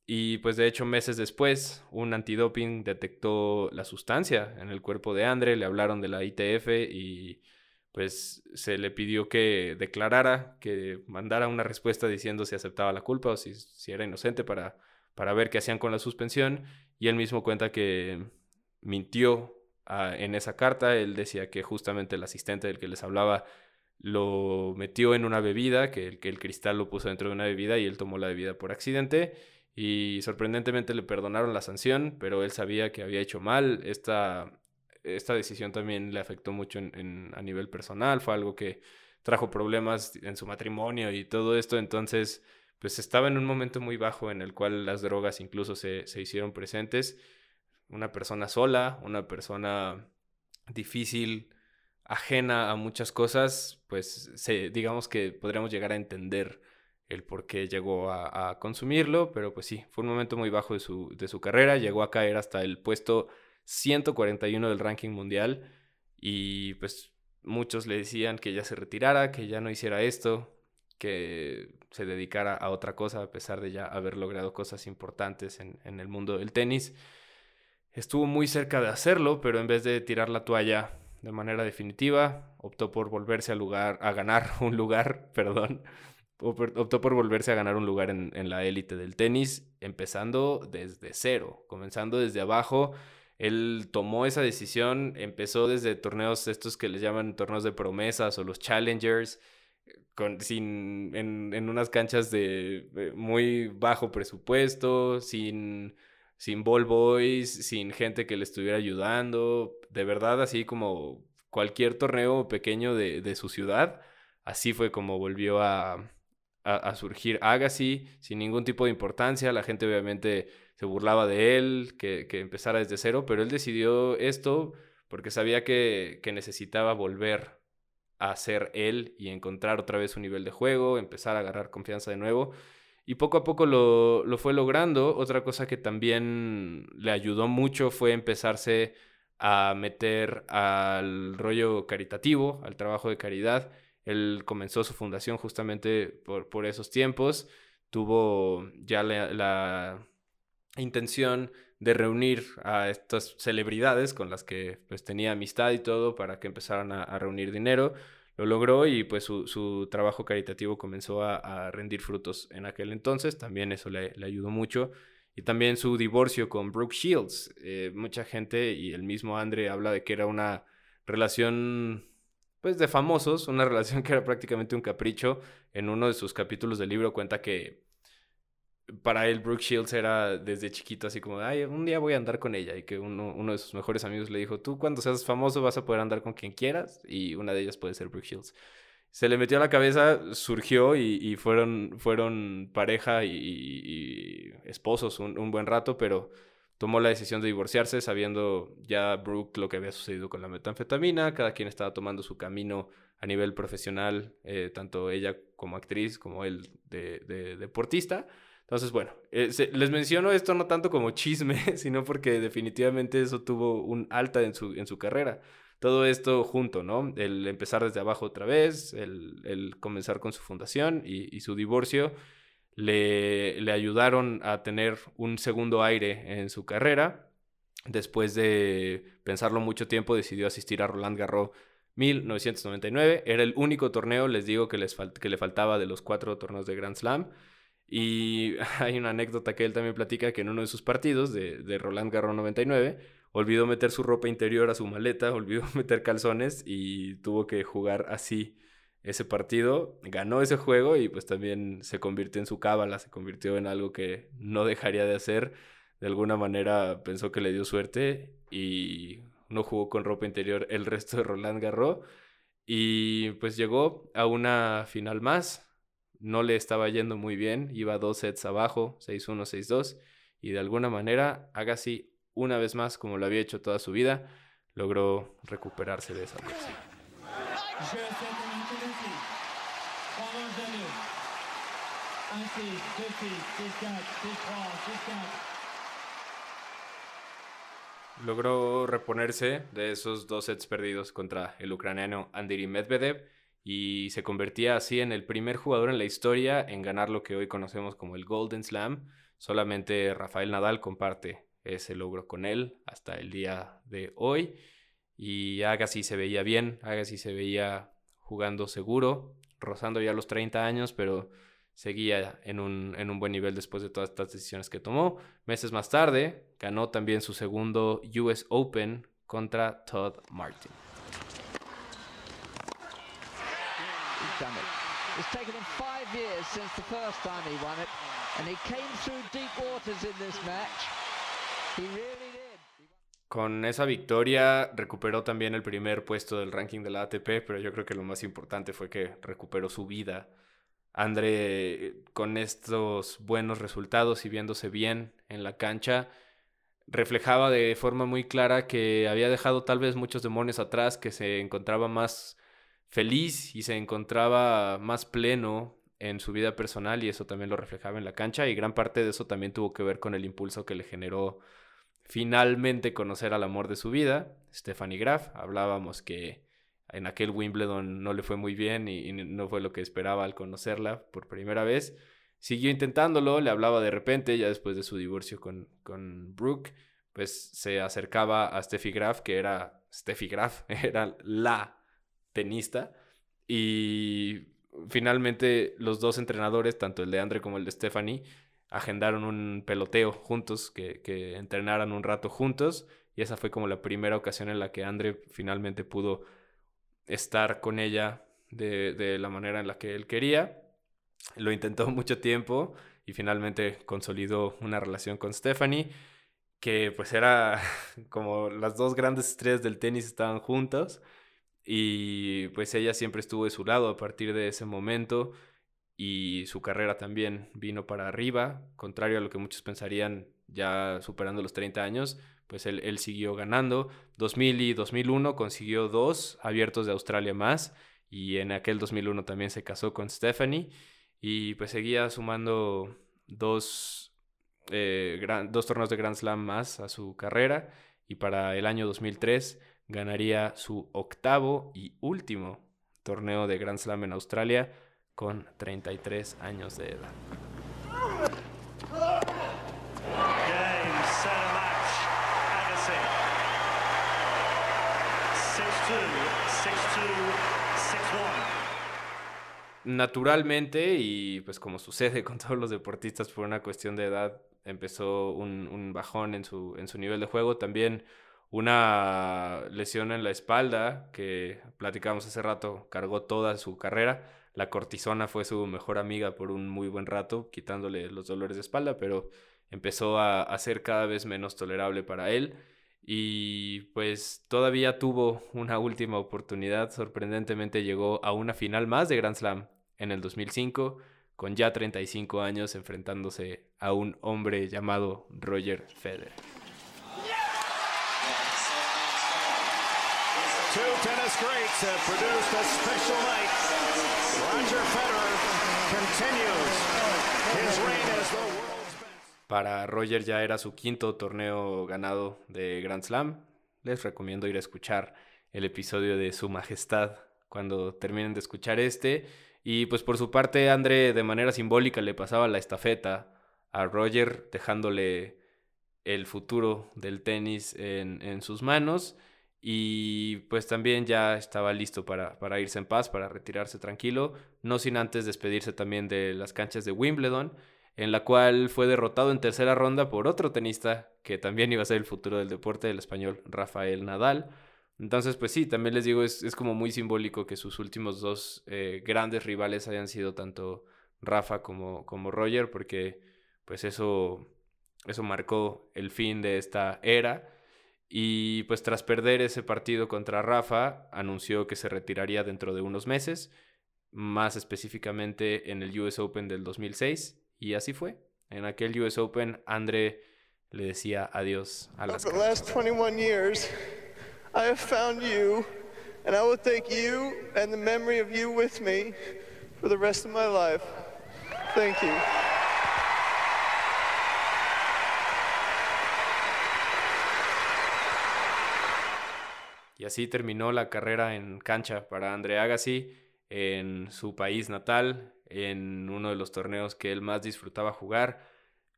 B: Y pues de hecho meses después un antidoping detectó la sustancia en el cuerpo de Andre, le hablaron de la ITF y pues se le pidió que declarara, que mandara una respuesta diciendo si aceptaba la culpa o si, si era inocente para, para ver qué hacían con la suspensión. Y él mismo cuenta que mintió ah, en esa carta. Él decía que justamente el asistente del que les hablaba lo metió en una bebida, que el, que el cristal lo puso dentro de una bebida y él tomó la bebida por accidente. Y sorprendentemente le perdonaron la sanción, pero él sabía que había hecho mal. Esta, esta decisión también le afectó mucho en, a nivel personal, fue algo que trajo problemas en su matrimonio y todo esto, entonces pues estaba en un momento muy bajo en el cual las drogas incluso se, se hicieron presentes. Una persona sola, una persona difícil, ajena a muchas cosas, pues se, digamos que podríamos llegar a entender el por qué llegó a, a, consumirlo, pero pues sí, fue un momento muy bajo de su, de su carrera, llegó a caer hasta el puesto 141 del ranking mundial y pues muchos le decían que ya se retirara, que ya no hiciera esto, que se dedicara a otra cosa a pesar de ya haber logrado cosas importantes en, en el mundo del tenis. Estuvo muy cerca de hacerlo, pero en vez de tirar la toalla de manera definitiva, optó por volverse a lugar, a ganar un lugar, perdón, optó por volverse a ganar un lugar en, en la élite del tenis, empezando desde cero, comenzando desde abajo él tomó esa decisión, empezó desde torneos estos que les llaman torneos de promesas o los challengers, con, sin, en, en unas canchas de, muy bajo presupuesto, sin, sin ball boys, sin gente que le estuviera ayudando, de verdad así como cualquier torneo pequeño de, de su ciudad, así fue como volvió a, a, a surgir Agassi, sin ningún tipo de importancia, la gente obviamente se burlaba de él, que, empezara desde cero, pero él decidió esto porque sabía que, necesitaba volver a ser él y encontrar otra vez un nivel de juego, empezar a agarrar confianza de nuevo. Y poco a poco lo, lo, fue logrando. Otra cosa que también le ayudó mucho fue empezarse a meter al rollo caritativo, al trabajo de caridad. Él comenzó su fundación justamente por, por esos tiempos. Tuvo ya la, intención de reunir a estas celebridades con las que pues tenía amistad y todo para que empezaran a, reunir dinero. Lo logró y pues su, trabajo caritativo comenzó a, rendir frutos en aquel entonces. También eso le, ayudó mucho. Y también su divorcio con Brooke Shields. Eh, mucha gente y el mismo Andre habla de que era una relación pues de famosos, una relación que era prácticamente un capricho. En uno de sus capítulos del libro cuenta que para él Brooke Shields era desde chiquito así como, ay, un día voy a andar con ella y que uno, uno de sus mejores amigos le dijo, tú cuando seas famoso vas a poder andar con quien quieras y una de ellas puede ser Brooke Shields. Se le metió a la cabeza, surgió y, fueron, fueron pareja y, esposos un, un, buen rato, pero tomó la decisión de divorciarse sabiendo ya Brooke lo que había sucedido con la metanfetamina, cada quien estaba tomando su camino a nivel profesional, eh, tanto ella como actriz como él de deportista. Entonces, bueno, eh, les menciono esto no tanto como chisme, sino porque definitivamente eso tuvo un alta en su, en su carrera. Todo esto junto, ¿no? El empezar desde abajo otra vez, el, comenzar con su fundación y, su divorcio, le, le, ayudaron a tener un segundo aire en su carrera. Después de pensarlo mucho tiempo, decidió asistir a Roland Garros 1999. Era el único torneo, les digo, que, les que le faltaba de los cuatro torneos de Grand Slam. Y hay una anécdota que él también platica que en uno de sus partidos de, de Roland Garros 99 olvidó meter su ropa interior a su maleta, olvidó meter calzones y tuvo que jugar así ese partido. Ganó ese juego y pues también se convirtió en su cábala, se convirtió en algo que no dejaría de hacer. De alguna manera pensó que le dio suerte y no jugó con ropa interior el resto de Roland Garros. Y pues llegó a una final más, no le estaba yendo muy bien, iba dos sets abajo, 6-1, 6-2, y de alguna manera Agassi, una vez más, como lo había hecho toda su vida, logró recuperarse de esa lesión. Logró reponerse de esos dos sets perdidos contra el ucraniano Andriy Medvedev y se convertía así en el primer jugador en la historia en ganar lo que hoy conocemos como el Golden Slam. Solamente Rafael Nadal comparte ese logro con él hasta el día de hoy. Y Agassi se veía bien, Agassi se veía jugando seguro, rozando ya los 30 años, pero seguía en un, en un buen nivel después de todas estas decisiones que tomó. Meses más tarde, ganó también su segundo US Open contra Todd Martin. It's taken him five years since the first time he won it, and he came through deep waters in this match. He really did. Con esa victoria recuperó también el primer puesto del ranking de la ATP, pero yo creo que lo más importante fue que recuperó su vida. André, con estos buenos resultados y viéndose bien en la cancha, reflejaba de forma muy clara que había dejado tal vez muchos demonios atrás, que se encontraba más feliz y se encontraba más pleno en su vida personal y eso también lo reflejaba en la cancha y gran parte de eso también tuvo que ver con el impulso que le generó finalmente conocer al amor de su vida, Stephanie Graf. Hablábamos que en aquel Wimbledon no le fue muy bien y, no fue lo que esperaba al conocerla por primera vez. Siguió intentándolo, le hablaba de repente, ya después de su divorcio con, con Brooke, pues se acercaba a Steffi Graf, que era Steffi Graf, era la tenista. Y finalmente los dos entrenadores, tanto el de Andre como el de Stephanie, agendaron un peloteo juntos, que, que entrenaran un rato juntos. Y esa fue como la primera ocasión en la que Andre finalmente pudo estar con ella de, de la manera en la que él quería. Lo intentó mucho tiempo y finalmente consolidó una relación con Stephanie, que pues era como las dos grandes estrellas del tenis estaban juntos y pues ella siempre estuvo de su lado a partir de ese momento y su carrera también vino para arriba, contrario a lo que muchos pensarían ya superando los 30 años, pues él, él siguió ganando. 2000 y 2001 consiguió dos abiertos de Australia más y en aquel 2001 también se casó con Stephanie y pues seguía sumando dos, eh, dos torneos de Grand Slam más a su carrera y para el año 2003 ganaría su octavo y último torneo de Grand Slam en Australia con 33 años de edad. Naturalmente, y pues como sucede con todos los deportistas por una cuestión de edad, empezó un, un bajón en su, en su nivel de juego. También una lesión en la espalda que platicamos hace rato, cargó toda su carrera. La cortisona fue su mejor amiga por un muy buen rato, quitándole los dolores de espalda, pero empezó a, ser cada vez menos tolerable para él. Y pues todavía tuvo una última oportunidad, sorprendentemente llegó a una final más de Grand Slam en el 2005, con ya 35 años enfrentándose a un hombre llamado Roger Federer. Para Roger ya era su quinto torneo ganado de Grand Slam. Les recomiendo ir a escuchar el episodio de Su Majestad cuando terminen de escuchar este. Y pues por su parte, André de manera simbólica le pasaba la estafeta a Roger, dejándole el futuro del tenis en, en sus manos. Y pues también ya estaba listo para, para, irse en paz, para retirarse tranquilo, no sin antes despedirse también de las canchas de Wimbledon, en la cual fue derrotado en tercera ronda por otro tenista que también iba a ser el futuro del deporte, del español Rafael Nadal. Entonces, pues sí, también les digo, es, es como muy simbólico que sus últimos dos eh, grandes rivales hayan sido tanto Rafa como, como Roger, porque pues eso, eso marcó el fin de esta era y pues tras perder ese partido contra Rafa, anunció que se retiraría dentro de unos meses, más específicamente en el US Open del 2006, y así fue. En aquel US Open, André le decía adiós a las
A: For the last 21 years, I have found you, and I will take you and the memory of you with me for the rest of my life. Thank you.
B: Así terminó la carrera en cancha para André Agassi en su país natal, en uno de los torneos que él más disfrutaba jugar.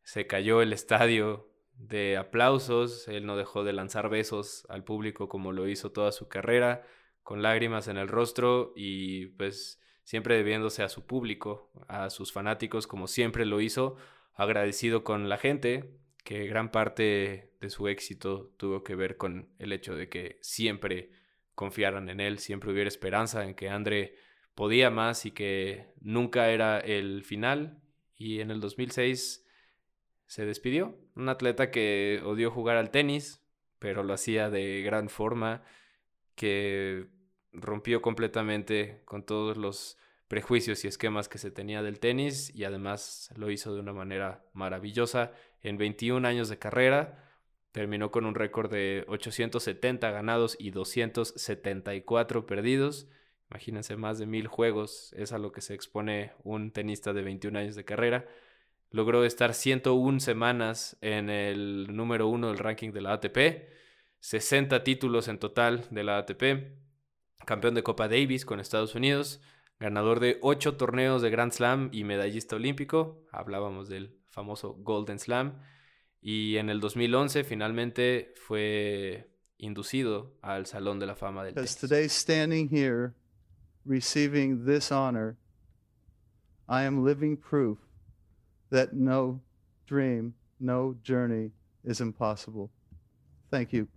B: se cayó el estadio de aplausos, él no dejó de lanzar besos al público como lo hizo toda su carrera, con lágrimas en el rostro y pues siempre debiéndose a su público, a sus fanáticos como siempre lo hizo, agradecido con la gente, que gran parte de su éxito tuvo que ver con el hecho de que siempre confiaran en él, siempre hubiera esperanza en que André podía más y que nunca era el final. Y en el 2006 se despidió. Un atleta que odió jugar al tenis, pero lo hacía de gran forma, que rompió completamente con todos los prejuicios y esquemas que se tenía del tenis y además lo hizo de una manera maravillosa. En 21 años de carrera terminó con un récord de 870 ganados y 274 perdidos. Imagínense, más de mil juegos es a lo que se expone un tenista de 21 años de carrera. Logró estar 101 semanas en el número uno del ranking de la ATP, 60 títulos en total de la ATP, campeón de Copa Davis con Estados Unidos, ganador de ocho torneos de Grand Slam y medallista olímpico. Hablábamos del famoso Golden Slam. Y en el 2011 finalmente fue inducido al Salón de la Fama del tenis.
A: today standing here receiving this honor, I am living proof that no dream, no journey is impossible. Thank you.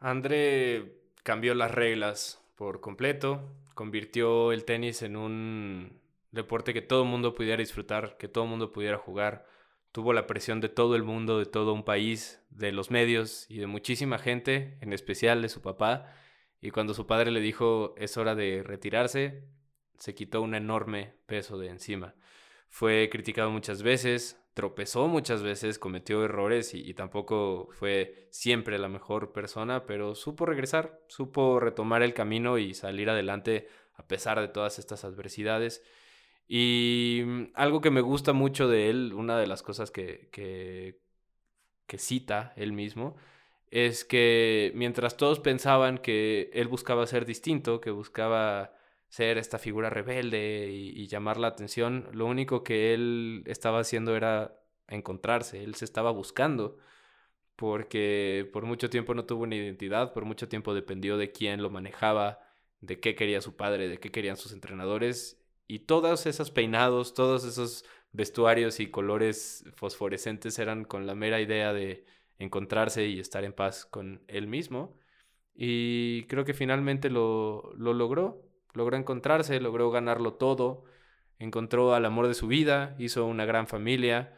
B: André cambió las reglas por completo, convirtió el tenis en un deporte que todo el mundo pudiera disfrutar, que todo el mundo pudiera jugar. Tuvo la presión de todo el mundo, de todo un país, de los medios y de muchísima gente, en especial de su papá. Y cuando su padre le dijo es hora de retirarse, se quitó un enorme peso de encima. Fue criticado muchas veces, tropezó muchas veces, cometió errores y, tampoco fue siempre la mejor persona, pero supo regresar, supo retomar el camino y salir adelante a pesar de todas estas adversidades. Y mm, algo que me gusta mucho de él, una de las cosas que, que, que cita él mismo, es que mientras todos pensaban que él buscaba ser distinto, que buscaba ser esta figura rebelde y, llamar la atención, lo único que él estaba haciendo era encontrarse, él se estaba buscando, porque por mucho tiempo no tuvo una identidad, por mucho tiempo dependió de quién lo manejaba, de qué quería su padre, de qué querían sus entrenadores, y todos esos peinados, todos esos vestuarios y colores fosforescentes eran con la mera idea de encontrarse y estar en paz con él mismo. Y creo que finalmente lo, lo logró logró encontrarse, logró ganarlo todo, encontró al amor de su vida, hizo una gran familia.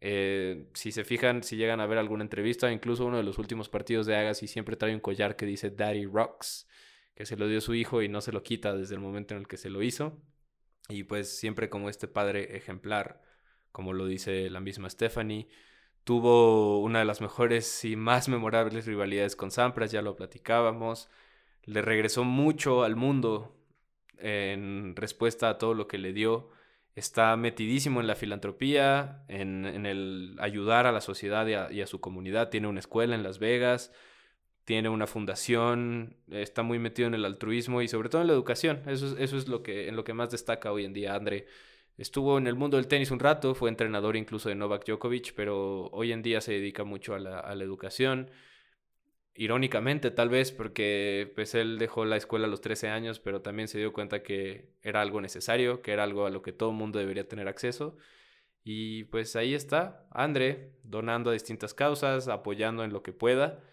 B: Eh, si se fijan, si llegan a ver alguna entrevista, incluso uno de los últimos partidos de Agassi siempre trae un collar que dice Daddy Rocks, que se lo dio su hijo y no se lo quita desde el momento en el que se lo hizo. Y pues siempre como este padre ejemplar, como lo dice la misma Stephanie, tuvo una de las mejores y más memorables rivalidades con Sampras, ya lo platicábamos. Le regresó mucho al mundo en respuesta a todo lo que le dio. Está metidísimo en la filantropía, en, el ayudar a la sociedad y a, su comunidad. Tiene una escuela en Las Vegas, tiene una fundación, está muy metido en el altruismo y sobre todo en la educación. Eso, eso es lo que, en lo que más destaca hoy en día André. Estuvo en el mundo del tenis un rato, fue entrenador incluso de Novak Djokovic, pero hoy en día se dedica mucho a la educación irónicamente tal vez porque pues él dejó la escuela a los 13 años, pero también se dio cuenta que era algo necesario, que era algo a lo que todo mundo debería tener acceso. Y pues ahí está, André, donando a distintas causas, apoyando en lo que pueda.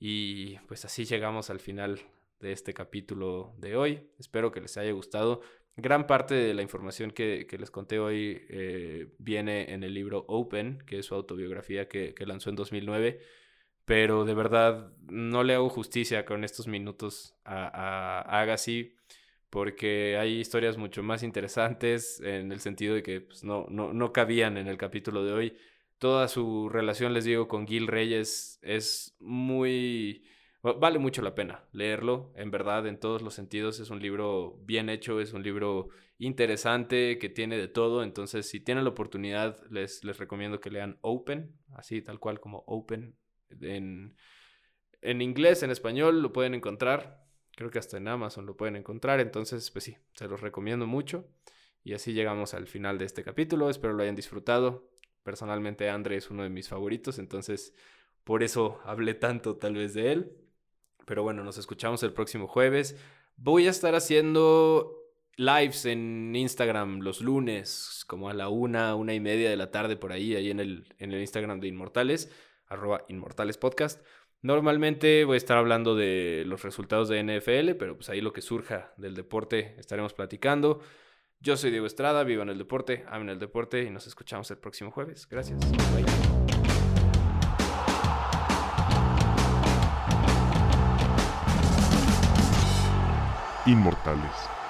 B: Y pues así llegamos al final de este capítulo de hoy. Espero que les haya gustado. Gran parte de la información que, les conté hoy eh, viene en el libro Open, que es su autobiografía que, que lanzó en 2009 pero de verdad no le hago justicia con estos minutos a, a Agassi porque hay historias mucho más interesantes en el sentido de que pues, no, no, no cabían en el capítulo de hoy. Toda su relación, les digo, con Gil Reyes es muy... Vale mucho la pena leerlo, en verdad, en todos los sentidos. Es un libro bien hecho, es un libro interesante, que tiene de todo. Entonces, si tienen la oportunidad, les, les recomiendo que lean Open, así tal cual como Open, en, inglés, en español, lo pueden encontrar. creo que hasta en Amazon lo pueden encontrar. Entonces, pues sí, se los recomiendo mucho. Y así llegamos al final de este capítulo. Espero lo hayan disfrutado. Personalmente, Andre es uno de mis favoritos, entonces por eso hablé tanto tal vez de él. Pero bueno, nos escuchamos el próximo jueves. Voy a estar haciendo lives en Instagram los lunes, como a la una, una y media de la tarde por ahí, ahí en el, en el Instagram de Inmortales, arroba Inmortales Podcast. Normalmente voy a estar hablando de los resultados de NFL, pero pues ahí lo que surja del deporte estaremos platicando. Yo soy Diego Estrada, vivo en el deporte, amen el deporte y nos escuchamos el próximo jueves. Gracias. Bye.
C: Inmortales